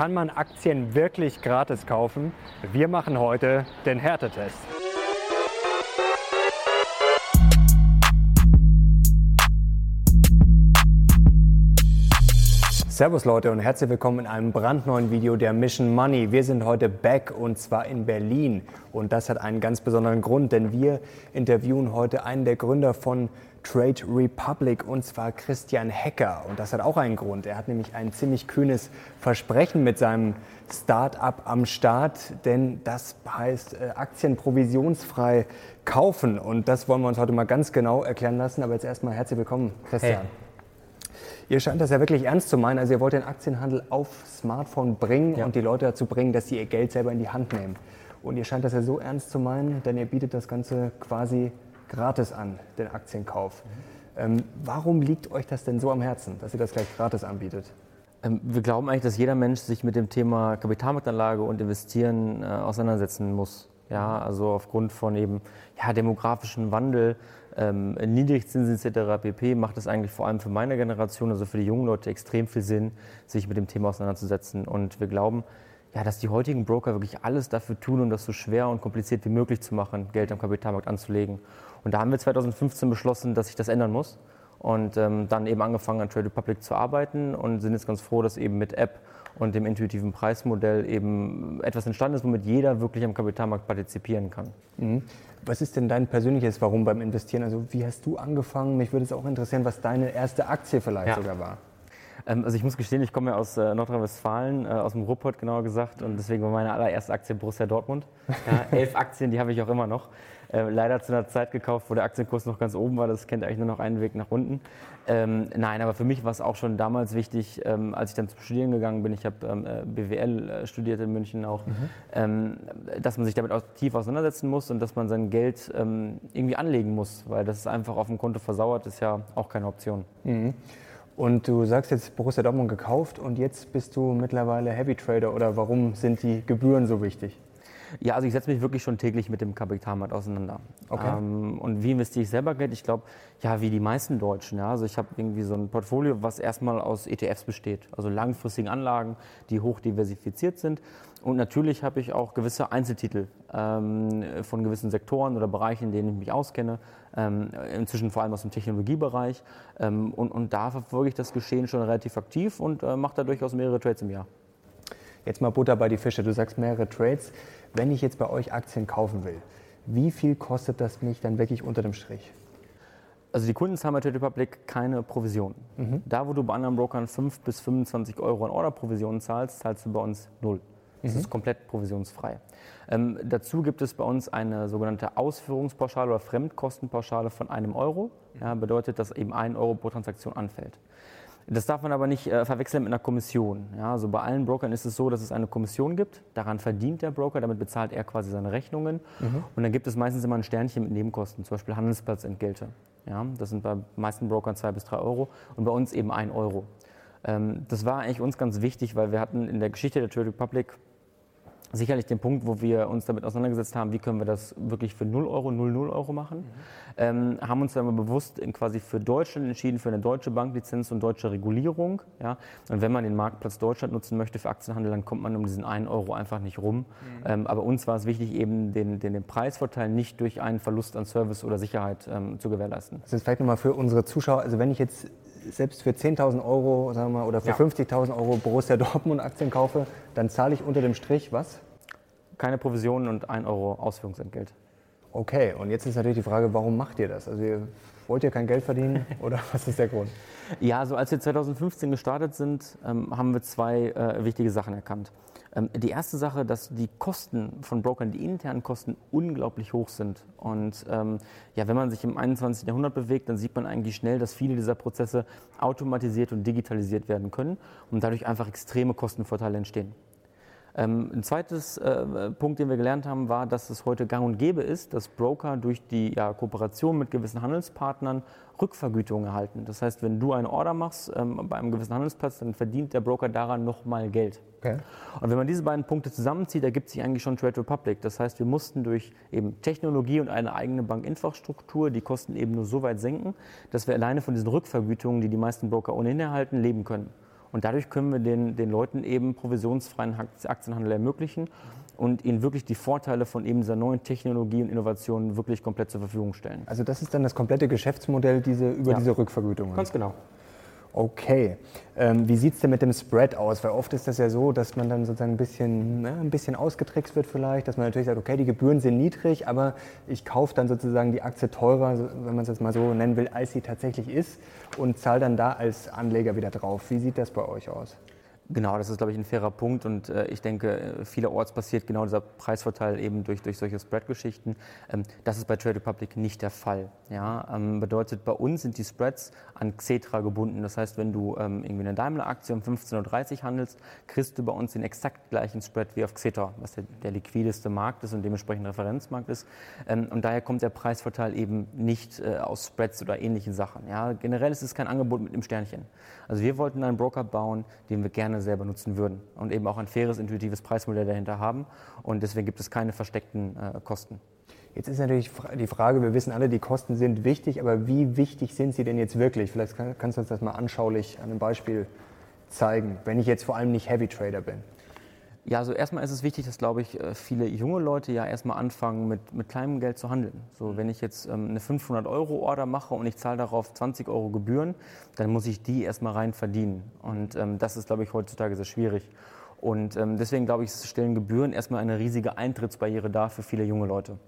Kann man Aktien wirklich gratis kaufen? Wir machen heute den Härtetest. Servus Leute und herzlich willkommen in einem brandneuen Video der Mission Money. Wir sind heute back und zwar in Berlin und das hat einen ganz besonderen Grund, denn wir interviewen heute einen der Gründer von Trade Republic und zwar Christian Hecker und das hat auch einen Grund. Er hat nämlich ein ziemlich kühnes Versprechen mit seinem Start-up am Start, denn das heißt äh, Aktien provisionsfrei kaufen und das wollen wir uns heute mal ganz genau erklären lassen. Aber jetzt erstmal herzlich willkommen, Christian. Hey. Ihr scheint das ja wirklich ernst zu meinen. Also ihr wollt den Aktienhandel auf Smartphone bringen ja. und die Leute dazu bringen, dass sie ihr Geld selber in die Hand nehmen. Und ihr scheint das ja so ernst zu meinen, denn ihr bietet das Ganze quasi gratis an, den Aktienkauf. Ähm, warum liegt euch das denn so am Herzen, dass ihr das gleich gratis anbietet? Ähm, wir glauben eigentlich, dass jeder Mensch sich mit dem Thema Kapitalmarktanlage und Investieren äh, auseinandersetzen muss. Ja, also aufgrund von eben ja, demografischen Wandel, ähm, Niedrigzinsen etc. pp. macht es eigentlich vor allem für meine Generation, also für die jungen Leute, extrem viel Sinn, sich mit dem Thema auseinanderzusetzen. Und wir glauben, ja, dass die heutigen Broker wirklich alles dafür tun, um das so schwer und kompliziert wie möglich zu machen, Geld am Kapitalmarkt anzulegen. Und da haben wir 2015 beschlossen, dass sich das ändern muss. Und ähm, dann eben angefangen an Trade Republic zu arbeiten und sind jetzt ganz froh, dass eben mit App und dem intuitiven Preismodell eben etwas entstanden ist, womit jeder wirklich am Kapitalmarkt partizipieren kann. Mhm. Was ist denn dein persönliches Warum beim Investieren? Also wie hast du angefangen? Mich würde es auch interessieren, was deine erste Aktie vielleicht ja. sogar war. Ähm, also ich muss gestehen, ich komme ja aus äh, Nordrhein-Westfalen, äh, aus dem Ruhrpott genauer gesagt, und deswegen war meine allererste Aktie Borussia Dortmund. Ja, elf Aktien, die habe ich auch immer noch. Äh, leider zu einer Zeit gekauft, wo der Aktienkurs noch ganz oben war. Das kennt eigentlich nur noch einen Weg nach unten. Ähm, nein, aber für mich war es auch schon damals wichtig, ähm, als ich dann zum Studieren gegangen bin. Ich habe ähm, äh, BWL äh, studiert in München auch, mhm. ähm, dass man sich damit auch tief auseinandersetzen muss und dass man sein Geld ähm, irgendwie anlegen muss, weil das ist einfach auf dem Konto versauert, ist ja auch keine Option. Mhm. Und du sagst jetzt Borussia Dortmund gekauft und jetzt bist du mittlerweile Heavy Trader oder warum sind die Gebühren so wichtig? Ja, also ich setze mich wirklich schon täglich mit dem Kapitalmarkt auseinander. Okay. Ähm, und wie investiere ich selber Geld? Ich glaube, ja, wie die meisten Deutschen. Ja. Also ich habe irgendwie so ein Portfolio, was erstmal aus ETFs besteht, also langfristigen Anlagen, die hoch diversifiziert sind. Und natürlich habe ich auch gewisse Einzeltitel ähm, von gewissen Sektoren oder Bereichen, in denen ich mich auskenne, ähm, inzwischen vor allem aus dem Technologiebereich. Ähm, und, und da verfolge ich das Geschehen schon relativ aktiv und äh, mache da durchaus mehrere Trades im Jahr. Jetzt mal Butter bei die Fische. Du sagst mehrere Trades wenn ich jetzt bei euch Aktien kaufen will, wie viel kostet das mich dann wirklich unter dem Strich? Also die Kunden zahlen bei Trade Republic keine Provision. Mhm. Da, wo du bei anderen Brokern 5 bis 25 Euro an Orderprovisionen zahlst, zahlst du bei uns null. Das mhm. ist komplett provisionsfrei. Ähm, dazu gibt es bei uns eine sogenannte Ausführungspauschale oder Fremdkostenpauschale von einem Euro. Ja, bedeutet, dass eben ein Euro pro Transaktion anfällt. Das darf man aber nicht äh, verwechseln mit einer Kommission. Ja, also bei allen Brokern ist es so, dass es eine Kommission gibt. Daran verdient der Broker, damit bezahlt er quasi seine Rechnungen. Mhm. Und dann gibt es meistens immer ein Sternchen mit Nebenkosten, zum Beispiel Handelsplatzentgelte. Ja, das sind bei meisten Brokern zwei bis drei Euro und bei uns eben ein Euro. Ähm, das war eigentlich uns ganz wichtig, weil wir hatten in der Geschichte der Trade Republic sicherlich den Punkt, wo wir uns damit auseinandergesetzt haben, wie können wir das wirklich für 0 Euro, 0, 0 Euro machen. Mhm. Ähm, haben uns dann aber bewusst quasi für Deutschland entschieden, für eine deutsche Banklizenz und deutsche Regulierung. Ja? Und wenn man den Marktplatz Deutschland nutzen möchte für Aktienhandel, dann kommt man um diesen 1 Euro einfach nicht rum. Mhm. Ähm, aber uns war es wichtig, eben den, den, den, Preisvorteil nicht durch einen Verlust an Service oder Sicherheit ähm, zu gewährleisten. Das ist vielleicht nochmal für unsere Zuschauer, also wenn ich jetzt selbst für 10.000 Euro sagen wir mal, oder für ja. 50.000 Euro Borussia Dortmund Aktien kaufe, dann zahle ich unter dem Strich was? Keine Provisionen und 1 Euro Ausführungsentgelt. Okay, und jetzt ist natürlich die Frage, warum macht ihr das? Also ihr, wollt ihr kein Geld verdienen oder was ist der Grund? Ja, also als wir 2015 gestartet sind, ähm, haben wir zwei äh, wichtige Sachen erkannt. Ähm, die erste Sache, dass die Kosten von Brokern, die internen Kosten, unglaublich hoch sind. Und ähm, ja, wenn man sich im 21. Jahrhundert bewegt, dann sieht man eigentlich schnell, dass viele dieser Prozesse automatisiert und digitalisiert werden können und dadurch einfach extreme Kostenvorteile entstehen. Ähm, ein zweites äh, Punkt, den wir gelernt haben, war, dass es heute gang und gäbe ist, dass Broker durch die ja, Kooperation mit gewissen Handelspartnern Rückvergütungen erhalten. Das heißt, wenn du eine Order machst ähm, bei einem gewissen Handelsplatz, dann verdient der Broker daran nochmal Geld. Okay. Und wenn man diese beiden Punkte zusammenzieht, ergibt sich eigentlich schon Trade Republic. Das heißt, wir mussten durch eben Technologie und eine eigene Bankinfrastruktur die Kosten eben nur so weit senken, dass wir alleine von diesen Rückvergütungen, die die meisten Broker ohnehin erhalten, leben können. Und dadurch können wir den, den Leuten eben provisionsfreien Aktienhandel ermöglichen und ihnen wirklich die Vorteile von eben dieser neuen Technologie und Innovation wirklich komplett zur Verfügung stellen. Also das ist dann das komplette Geschäftsmodell diese, über ja. diese Rückvergütungen? Ganz genau. Okay. Ähm, wie sieht es denn mit dem Spread aus? Weil oft ist das ja so, dass man dann sozusagen ein bisschen, ne, ein bisschen ausgetrickst wird vielleicht, dass man natürlich sagt, okay, die Gebühren sind niedrig, aber ich kaufe dann sozusagen die Aktie teurer, wenn man es jetzt mal so nennen will, als sie tatsächlich ist und zahle dann da als Anleger wieder drauf. Wie sieht das bei euch aus? Genau, das ist, glaube ich, ein fairer Punkt und äh, ich denke, äh, vielerorts passiert genau dieser Preisvorteil eben durch, durch solche Spread-Geschichten. Ähm, das ist bei Trade Republic nicht der Fall. Ja? Ähm, bedeutet, bei uns sind die Spreads an Xetra gebunden. Das heißt, wenn du ähm, irgendwie eine Daimler-Aktie um 15.30 Uhr handelst, kriegst du bei uns den exakt gleichen Spread wie auf Xetra, was der, der liquideste Markt ist und dementsprechend Referenzmarkt ist. Ähm, und daher kommt der Preisvorteil eben nicht äh, aus Spreads oder ähnlichen Sachen. Ja? Generell ist es kein Angebot mit einem Sternchen. Also wir wollten einen Broker bauen, den wir gerne selber nutzen würden und eben auch ein faires, intuitives Preismodell dahinter haben. Und deswegen gibt es keine versteckten äh, Kosten. Jetzt ist natürlich die Frage, wir wissen alle, die Kosten sind wichtig, aber wie wichtig sind sie denn jetzt wirklich? Vielleicht kannst du uns das mal anschaulich an einem Beispiel zeigen, wenn ich jetzt vor allem nicht Heavy Trader bin. Ja, also erstmal ist es wichtig, dass, glaube ich, äh, viele junge Leute ja erstmal anfangen, mit, mit kleinem Geld zu handeln. So, wenn ich jetzt ähm, eine 500-Euro-Order mache und ich zahle darauf 20 Euro Gebühren, dann muss ich die erstmal rein verdienen. Und ähm, das ist, glaube ich, heutzutage sehr schwierig. Und ähm, deswegen, glaube ich, stellen Gebühren erstmal eine riesige Eintrittsbarriere dar für viele junge Leute.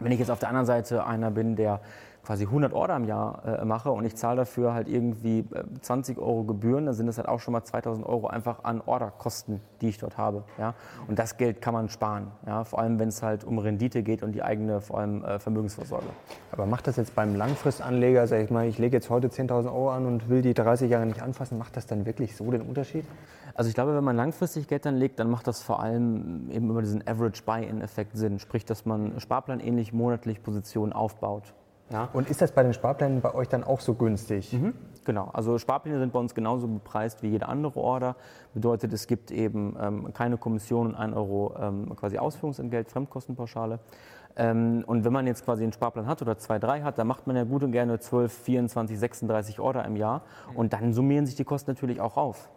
Wenn ich jetzt auf der anderen Seite einer bin, der quasi 100 Order im Jahr äh, mache und ich zahle dafür halt irgendwie äh, 20 Euro Gebühren, dann sind das halt auch schon mal 2000 Euro einfach an Orderkosten, die ich dort habe. Ja? Und das Geld kann man sparen, ja? vor allem wenn es halt um Rendite geht und die eigene vor allem äh, Vermögensvorsorge. Aber macht das jetzt beim Langfristanleger, sag ich mal, ich lege jetzt heute 10.000 Euro an und will die 30 Jahre nicht anfassen, macht das dann wirklich so den Unterschied? Also ich glaube, wenn man langfristig Geld anlegt, dann macht das vor allem eben über diesen Average Buy-in-Effekt Sinn, sprich, dass man sparplanähnlich monatlich Positionen aufbaut. Ja. Und ist das bei den Sparplänen bei euch dann auch so günstig? Mhm, genau, also Sparpläne sind bei uns genauso bepreist wie jede andere Order. Bedeutet, es gibt eben ähm, keine Kommission und 1 Euro ähm, quasi Ausführungsentgelt, Fremdkostenpauschale. Ähm, und wenn man jetzt quasi einen Sparplan hat oder zwei, drei hat, dann macht man ja gut und gerne 12, 24, 36 Order im Jahr. Und dann summieren sich die Kosten natürlich auch auf.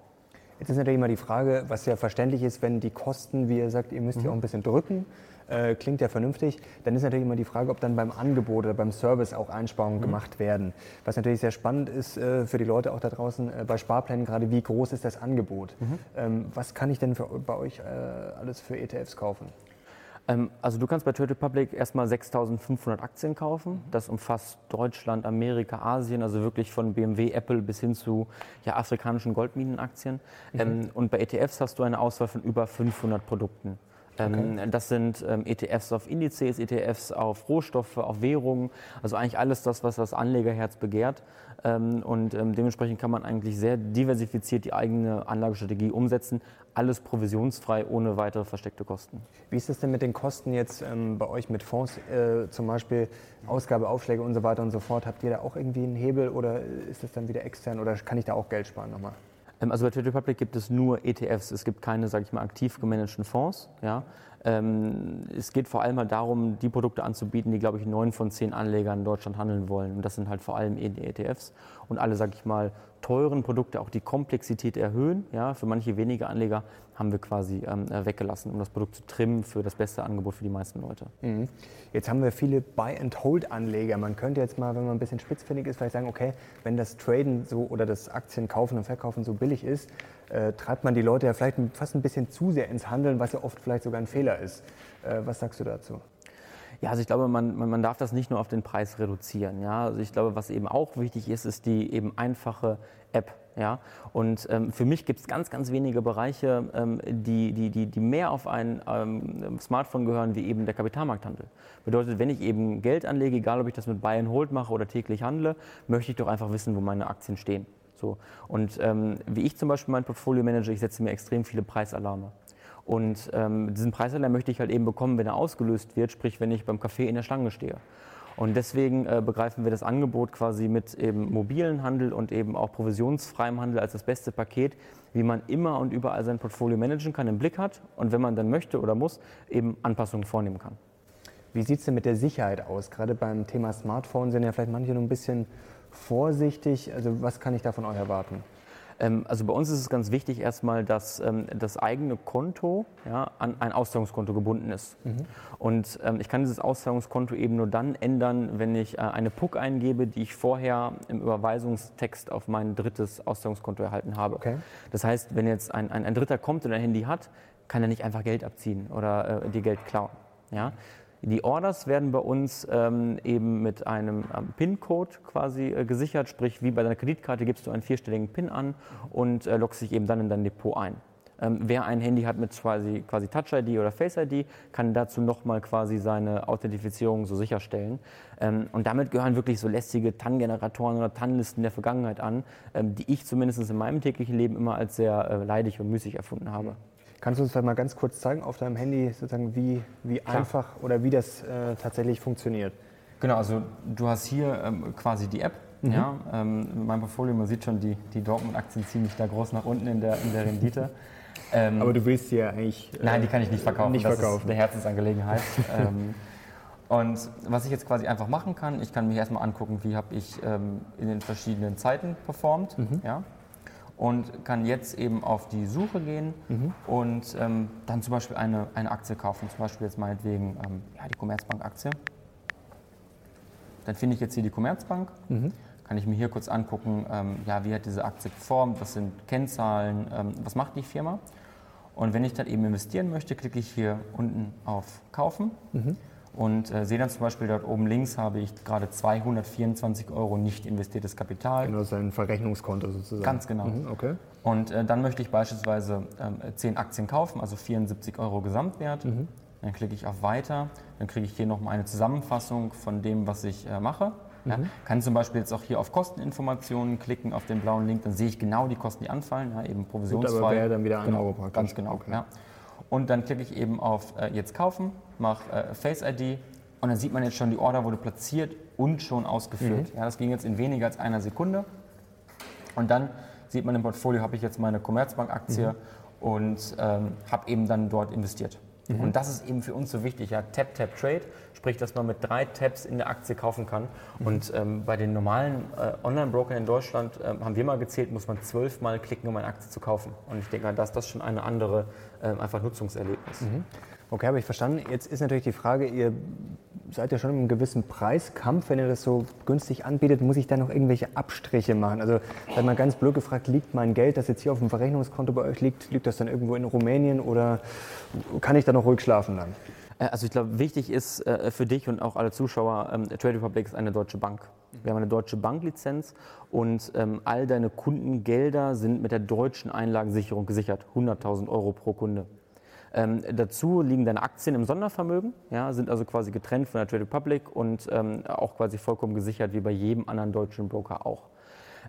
Jetzt ist natürlich immer die Frage, was ja verständlich ist, wenn die Kosten, wie ihr sagt, ihr müsst mhm. ja auch ein bisschen drücken, äh, klingt ja vernünftig, dann ist natürlich immer die Frage, ob dann beim Angebot oder beim Service auch Einsparungen mhm. gemacht werden. Was natürlich sehr spannend ist äh, für die Leute auch da draußen äh, bei Sparplänen gerade, wie groß ist das Angebot? Mhm. Ähm, was kann ich denn für, bei euch äh, alles für ETFs kaufen? Ähm, also du kannst bei Trade Republic erstmal 6.500 Aktien kaufen. Das umfasst Deutschland, Amerika, Asien, also wirklich von BMW, Apple bis hin zu ja, afrikanischen Goldminenaktien. Mhm. Ähm, und bei ETFs hast du eine Auswahl von über 500 Produkten. Ähm, okay. Das sind ähm, ETFs auf Indizes, ETFs auf Rohstoffe, auf Währungen, also eigentlich alles das, was das Anlegerherz begehrt. Ähm, und dementsprechend kann man eigentlich sehr diversifiziert die eigene Anlagestrategie umsetzen. Alles provisionsfrei, ohne weitere versteckte Kosten. Wie ist es denn mit den Kosten jetzt bei euch mit Fonds, äh, zum Beispiel Ausgabeaufschläge und so weiter und so fort? Habt ihr da auch irgendwie einen Hebel oder ist das dann wieder extern oder kann ich da auch Geld sparen nochmal? Ähm, also bei Trade Republic gibt es nur ETFs. Es gibt keine, sage ich mal, aktiv gemanagten Fonds. Ja. Ähm, es geht vor allem halt darum, die Produkte anzubieten, die, glaube ich, neun von zehn Anlegern in Deutschland handeln wollen. Und das sind halt vor allem ETFs. Und alle, sage ich mal, teuren Produkte auch die Komplexität erhöhen. Ja, für manche wenige Anleger haben wir quasi ähm, äh, weggelassen, um das Produkt zu trimmen für das beste Angebot für die meisten Leute. Mhm. Jetzt haben wir viele Buy-and-Hold-Anleger. Man könnte jetzt mal, wenn man ein bisschen spitzfindig ist, vielleicht sagen, okay, wenn das Traden so oder das Aktien kaufen und verkaufen so billig ist, äh, treibt man die Leute ja vielleicht fast ein bisschen zu sehr ins Handeln, was ja oft vielleicht sogar ein Fehler ist. Äh, was sagst du dazu? Ja, also ich glaube, man, man darf das nicht nur auf den Preis reduzieren. Ja? Also ich glaube, was eben auch wichtig ist, ist die eben einfache App. Ja? Und ähm, für mich gibt es ganz, ganz wenige Bereiche, ähm, die, die, die, die mehr auf ein ähm, Smartphone gehören, wie eben der Kapitalmarkthandel. Bedeutet, wenn ich eben Geld anlege, egal ob ich das mit Buy and Hold mache oder täglich handle, möchte ich doch einfach wissen, wo meine Aktien stehen. So. Und ähm, wie ich zum Beispiel mein Portfolio manage, ich setze mir extrem viele Preisalarme. Und ähm, diesen Preisalarm möchte ich halt eben bekommen, wenn er ausgelöst wird, sprich wenn ich beim Café in der Schlange stehe. Und deswegen äh, begreifen wir das Angebot quasi mit eben mobilen Handel und eben auch provisionsfreiem Handel als das beste Paket, wie man immer und überall sein Portfolio managen kann, im Blick hat und wenn man dann möchte oder muss, eben Anpassungen vornehmen kann. Wie sieht es denn mit der Sicherheit aus? Gerade beim Thema Smartphone sind ja vielleicht manche noch ein bisschen vorsichtig. Also was kann ich da von euch erwarten? Ähm, also bei uns ist es ganz wichtig erstmal, dass ähm, das eigene Konto ja, an ein Auszahlungskonto gebunden ist. Mhm. Und ähm, ich kann dieses Auszahlungskonto eben nur dann ändern, wenn ich äh, eine PUC eingebe, die ich vorher im Überweisungstext auf mein drittes Auszahlungskonto erhalten habe. Okay. Das heißt, wenn jetzt ein, ein, ein Dritter kommt und ein Handy hat, kann er nicht einfach Geld abziehen oder äh, dir Geld klauen. Ja? Die Orders werden bei uns ähm, eben mit einem ähm, PIN-Code quasi äh, gesichert, sprich wie bei deiner Kreditkarte gibst du einen vierstelligen PIN an und äh, loggst dich eben dann in dein Depot ein. Ähm, wer ein Handy hat mit quasi, quasi Touch-ID oder Face-ID, kann dazu nochmal quasi seine Authentifizierung so sicherstellen. Ähm, und damit gehören wirklich so lästige TAN-Generatoren oder TAN-Listen der Vergangenheit an, ähm, die ich zumindest in meinem täglichen Leben immer als sehr äh, leidig und müßig erfunden habe. Kannst du uns mal ganz kurz zeigen auf deinem Handy, sozusagen, wie, wie einfach oder wie das äh, tatsächlich funktioniert? Genau, also du hast hier ähm, quasi die App. Mhm. Ja, ähm, mein Portfolio, man sieht schon, die, die Dortmund-Aktien ziehen mich da groß nach unten in der, in der Rendite. Ähm, Aber du willst sie ja eigentlich. Äh, nein, die kann ich nicht verkaufen. Nicht das verkaufen. ist eine Herzensangelegenheit. ähm, und was ich jetzt quasi einfach machen kann, ich kann mir erstmal angucken, wie habe ich ähm, in den verschiedenen Zeiten performt. Mhm. Ja? Und kann jetzt eben auf die Suche gehen mhm. und ähm, dann zum Beispiel eine, eine Aktie kaufen, zum Beispiel jetzt meinetwegen ähm, ja, die Commerzbank-Aktie. Dann finde ich jetzt hier die Commerzbank, mhm. kann ich mir hier kurz angucken, ähm, ja, wie hat diese Aktie performt, was sind Kennzahlen, ähm, was macht die Firma. Und wenn ich dann eben investieren möchte, klicke ich hier unten auf Kaufen. Mhm und äh, sehe dann zum Beispiel dort oben links habe ich gerade 224 Euro nicht investiertes Kapital. Genau, sein Verrechnungskonto sozusagen. Ganz genau. Mhm, okay. Und äh, dann möchte ich beispielsweise äh, 10 Aktien kaufen, also 74 Euro Gesamtwert. Mhm. Dann klicke ich auf Weiter, dann kriege ich hier nochmal eine Zusammenfassung von dem, was ich äh, mache. Ja, mhm. kann zum Beispiel jetzt auch hier auf Kosteninformationen klicken, auf den blauen Link, dann sehe ich genau die Kosten, die anfallen, ja, eben provisionsfrei. Gut, aber wäre dann wieder ein genau, Euro praktisch. Ganz genau, okay. ja. Und dann klicke ich eben auf äh, Jetzt kaufen, mache äh, Face ID und dann sieht man jetzt schon, die Order wurde platziert und schon ausgeführt. Mhm. Ja, das ging jetzt in weniger als einer Sekunde. Und dann sieht man im Portfolio, habe ich jetzt meine Commerzbank-Aktie mhm. und ähm, habe eben dann dort investiert. Mhm. Und das ist eben für uns so wichtig, ja, Tap, Tap, Trade, sprich, dass man mit drei Taps in der Aktie kaufen kann. Mhm. Und ähm, bei den normalen äh, Online-Brokern in Deutschland, äh, haben wir mal gezählt, muss man zwölfmal klicken, um eine Aktie zu kaufen. Und ich denke, dass das schon eine andere äh, einfach Nutzungserlebnis. Mhm. Okay, habe ich verstanden. Jetzt ist natürlich die Frage, ihr seid ja schon einem gewissen Preiskampf. Wenn ihr das so günstig anbietet, muss ich da noch irgendwelche Abstriche machen? Also, wenn man ganz blöd gefragt, liegt mein Geld, das jetzt hier auf dem Verrechnungskonto bei euch liegt, liegt das dann irgendwo in Rumänien oder kann ich da noch ruhig schlafen dann? Äh, also ich glaube, wichtig ist äh, für dich und auch alle Zuschauer, ähm, Trade Republic ist eine deutsche Bank. Wir haben eine deutsche Banklizenz und ähm, all deine Kundengelder sind mit der deutschen Einlagensicherung gesichert. 100.000 Euro pro Kunde. Ähm, dazu liegen deine Aktien im Sondervermögen, ja, sind also quasi getrennt von der Trade Republic und ähm, auch quasi vollkommen gesichert wie bei jedem anderen deutschen Broker auch.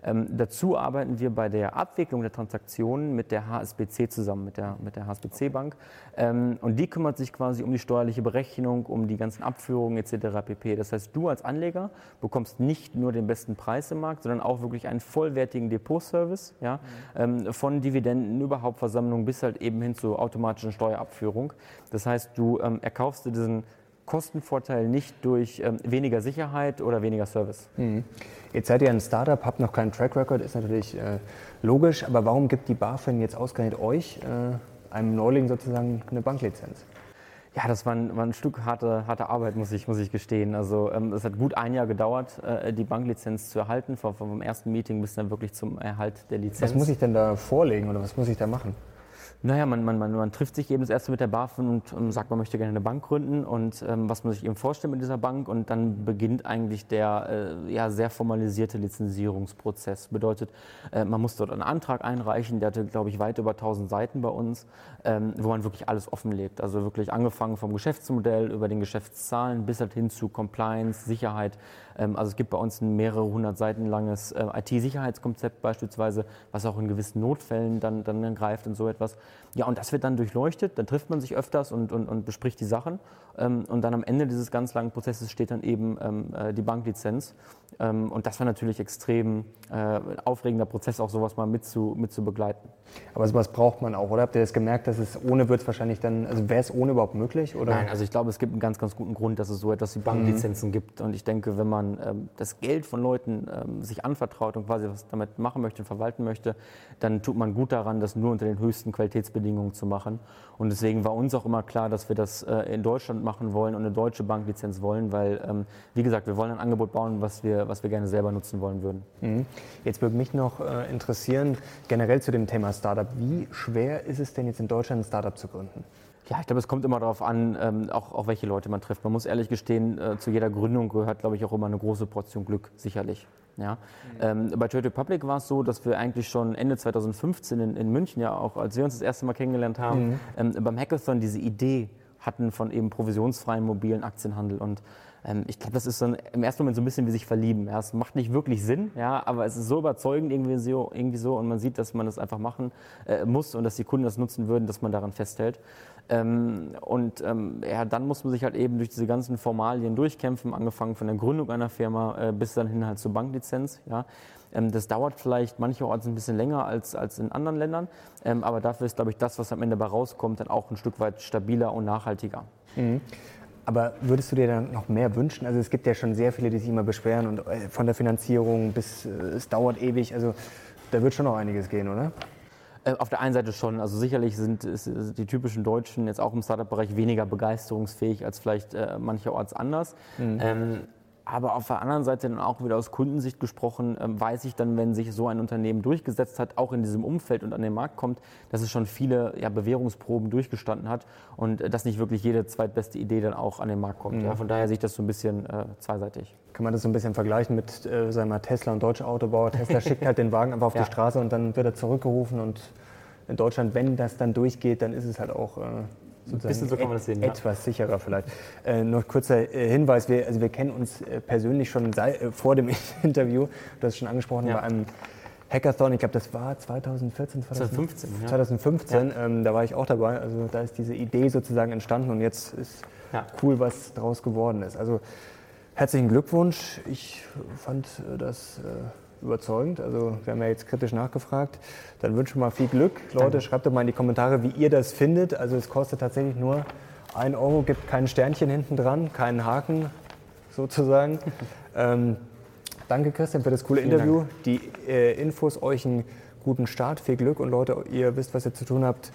Ähm, dazu arbeiten wir bei der Abwicklung der Transaktionen mit der HSBC zusammen, mit der, mit der HSBC Bank. Ähm, und die kümmert sich quasi um die steuerliche Berechnung, um die ganzen Abführungen etc. pp. Das heißt, du als Anleger bekommst nicht nur den besten Preis im Markt, sondern auch wirklich einen vollwertigen Depotservice ja, mhm. ähm, von Dividenden über Hauptversammlung bis halt eben hin zur automatischen Steuerabführung. Das heißt, du ähm, erkaufst dir diesen Kostenvorteil nicht durch ähm, weniger Sicherheit oder weniger Service. Mhm. Jetzt seid ihr ein Startup, habt noch keinen Track Record, ist natürlich äh, logisch, aber warum gibt die BaFin jetzt ausgerechnet euch, äh, einem Neuling sozusagen, eine Banklizenz? Ja, das war ein, war ein Stück harte, harte Arbeit, muss ich, muss ich gestehen. Also ähm, es hat gut ein Jahr gedauert, äh, die Banklizenz zu erhalten, vom, vom ersten Meeting bis dann wirklich zum Erhalt der Lizenz. Was muss ich denn da vorlegen oder was muss ich da machen? Naja, man, man, man, man trifft sich eben das erste mit der BaFin und ähm, sagt, man möchte gerne eine Bank gründen und ähm, was man sich eben vorstellt mit dieser Bank. Und dann beginnt eigentlich der äh, ja, sehr formalisierte Lizenzierungsprozess. Bedeutet, äh, man muss dort einen Antrag einreichen, der hatte, glaube ich, weit über 1000 Seiten bei uns, ähm, wo man wirklich alles offenlegt. Also wirklich angefangen vom Geschäftsmodell über den Geschäftszahlen bis halt hin zu Compliance, Sicherheit. Ähm, also es gibt bei uns ein mehrere hundert Seiten langes äh, IT-Sicherheitskonzept beispielsweise, was auch in gewissen Notfällen dann, dann greift und so etwas. Ja, und das wird dann durchleuchtet, dann trifft man sich öfters und, und, und bespricht die Sachen. Ähm, und dann am Ende dieses ganz langen Prozesses steht dann eben ähm, äh, die Banklizenz. Ähm, und das war natürlich extrem äh, aufregender Prozess, auch sowas mal mit zu, mit zu begleiten. Aber sowas braucht man auch, oder? Habt ihr das gemerkt, dass es ohne wird es wahrscheinlich dann, also wäre es ohne überhaupt möglich? Oder? Nein, also ich glaube, es gibt einen ganz, ganz guten Grund, dass es so etwas wie Banklizenzen mhm. gibt. Und ich denke, wenn man ähm, das Geld von Leuten ähm, sich anvertraut und quasi was damit machen möchte und verwalten möchte, dann tut man gut daran, das nur unter den höchsten Qualitätsbedingungen zu machen. Und deswegen war uns auch immer klar, dass wir das äh, in Deutschland machen wollen und eine deutsche Banklizenz wollen, weil, ähm, wie gesagt, wir wollen ein Angebot bauen, was wir, was wir gerne selber nutzen wollen würden. Mhm. Jetzt würde mich noch äh, interessieren, generell zu dem Thema Startup, wie schwer ist es denn jetzt in Deutschland ein Startup zu gründen? Ja, ich glaube, es kommt immer darauf an, ähm, auch, auch welche Leute man trifft. Man muss ehrlich gestehen, äh, zu jeder Gründung gehört, glaube ich, auch immer eine große Portion Glück, sicherlich. Ja. Mhm. Ähm, bei Trade Republic war es so, dass wir eigentlich schon Ende 2015 in, in, München ja auch, als wir uns das erste Mal kennengelernt haben, mhm. ähm, beim Hackathon diese Idee hatten von eben provisionsfreiem mobilen Aktienhandel. Und ähm, ich glaube, das ist so im ersten Moment so ein bisschen wie sich verlieben. Ja, es macht nicht wirklich Sinn, ja, aber es ist so überzeugend irgendwie so, irgendwie so und man sieht, dass man das einfach machen äh, muss und dass die Kunden das nutzen würden, dass man daran festhält. Ähm, und ähm, ja, dann muss man sich halt eben durch diese ganzen Formalien durchkämpfen, angefangen von der Gründung einer Firma äh, bis dann hin halt zur Banklizenz. Ja. Ähm, das dauert vielleicht mancherorts ein bisschen länger als, als in anderen Ländern, ähm, aber dafür ist, glaube ich, das, was am Ende dabei rauskommt, dann auch ein Stück weit stabiler und nachhaltiger. Mhm. Aber würdest du dir dann noch mehr wünschen? Also es gibt ja schon sehr viele, die sich immer beschweren und äh, von der Finanzierung bis äh, es dauert ewig. Also da wird schon noch einiges gehen, oder? Äh, auf der einen Seite schon. Also sicherlich sind, die typischen Deutschen jetzt auch im Startup-Bereich weniger begeisterungsfähig als vielleicht äh, mancherorts anders. Mhm. Ähm, aber auf der anderen Seite dann auch wieder aus Kundensicht gesprochen, ähm, weiß ich dann, wenn sich so ein Unternehmen durchgesetzt hat, auch in diesem Umfeld und an den Markt kommt, dass es schon viele ja, Bewährungsproben durchgestanden hat und äh, dass nicht wirklich jede zweitbeste Idee dann auch an den Markt kommt. Mhm. Ja, von daher sehe ich das so ein bisschen äh, zweiseitig. Kann man das so ein bisschen vergleichen mit äh, sagen wir, Tesla und deutsche Autobauer? Tesla schickt halt den Wagen einfach auf ja. die Straße und dann wird er zurückgerufen und in Deutschland, wenn das dann durchgeht, dann ist es halt auch äh, sozusagen so kann man das sehen, etwas ja. sicherer vielleicht. Äh, noch kurzer äh, Hinweis, wir, also wir kennen uns äh, persönlich schon äh, vor dem Interview, du hast es schon angesprochen, ja. bei einem Hackathon, ich glaube, das war 2014, 2015. 2015, ja. 2015 ähm, da war ich auch dabei. Also da ist diese Idee sozusagen entstanden und jetzt ist cool, was daraus geworden ist. Also herzlichen Glückwunsch. Ich fand das überzeugend. Also wir haben ja jetzt kritisch nachgefragt. Dann wünsche ich mal viel Glück. Leute, schreibt doch mal in die Kommentare, wie ihr das findet. Also es kostet tatsächlich nur 1 Euro, gibt kein Sternchen hinten dran, keinen Haken sozusagen. ähm, danke Christian für das coole Vielen Interview. Dank. Die äh, Infos euch einen guten Start, viel Glück und Leute, ihr wisst, was ihr zu tun habt.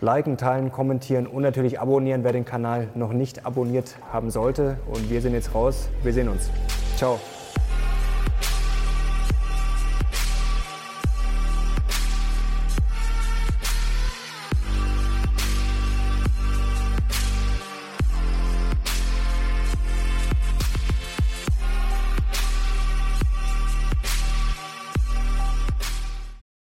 Liken, teilen, kommentieren und natürlich abonnieren, wer den Kanal noch nicht abonniert haben sollte. Und wir sind jetzt raus. Wir sehen uns. Ciao.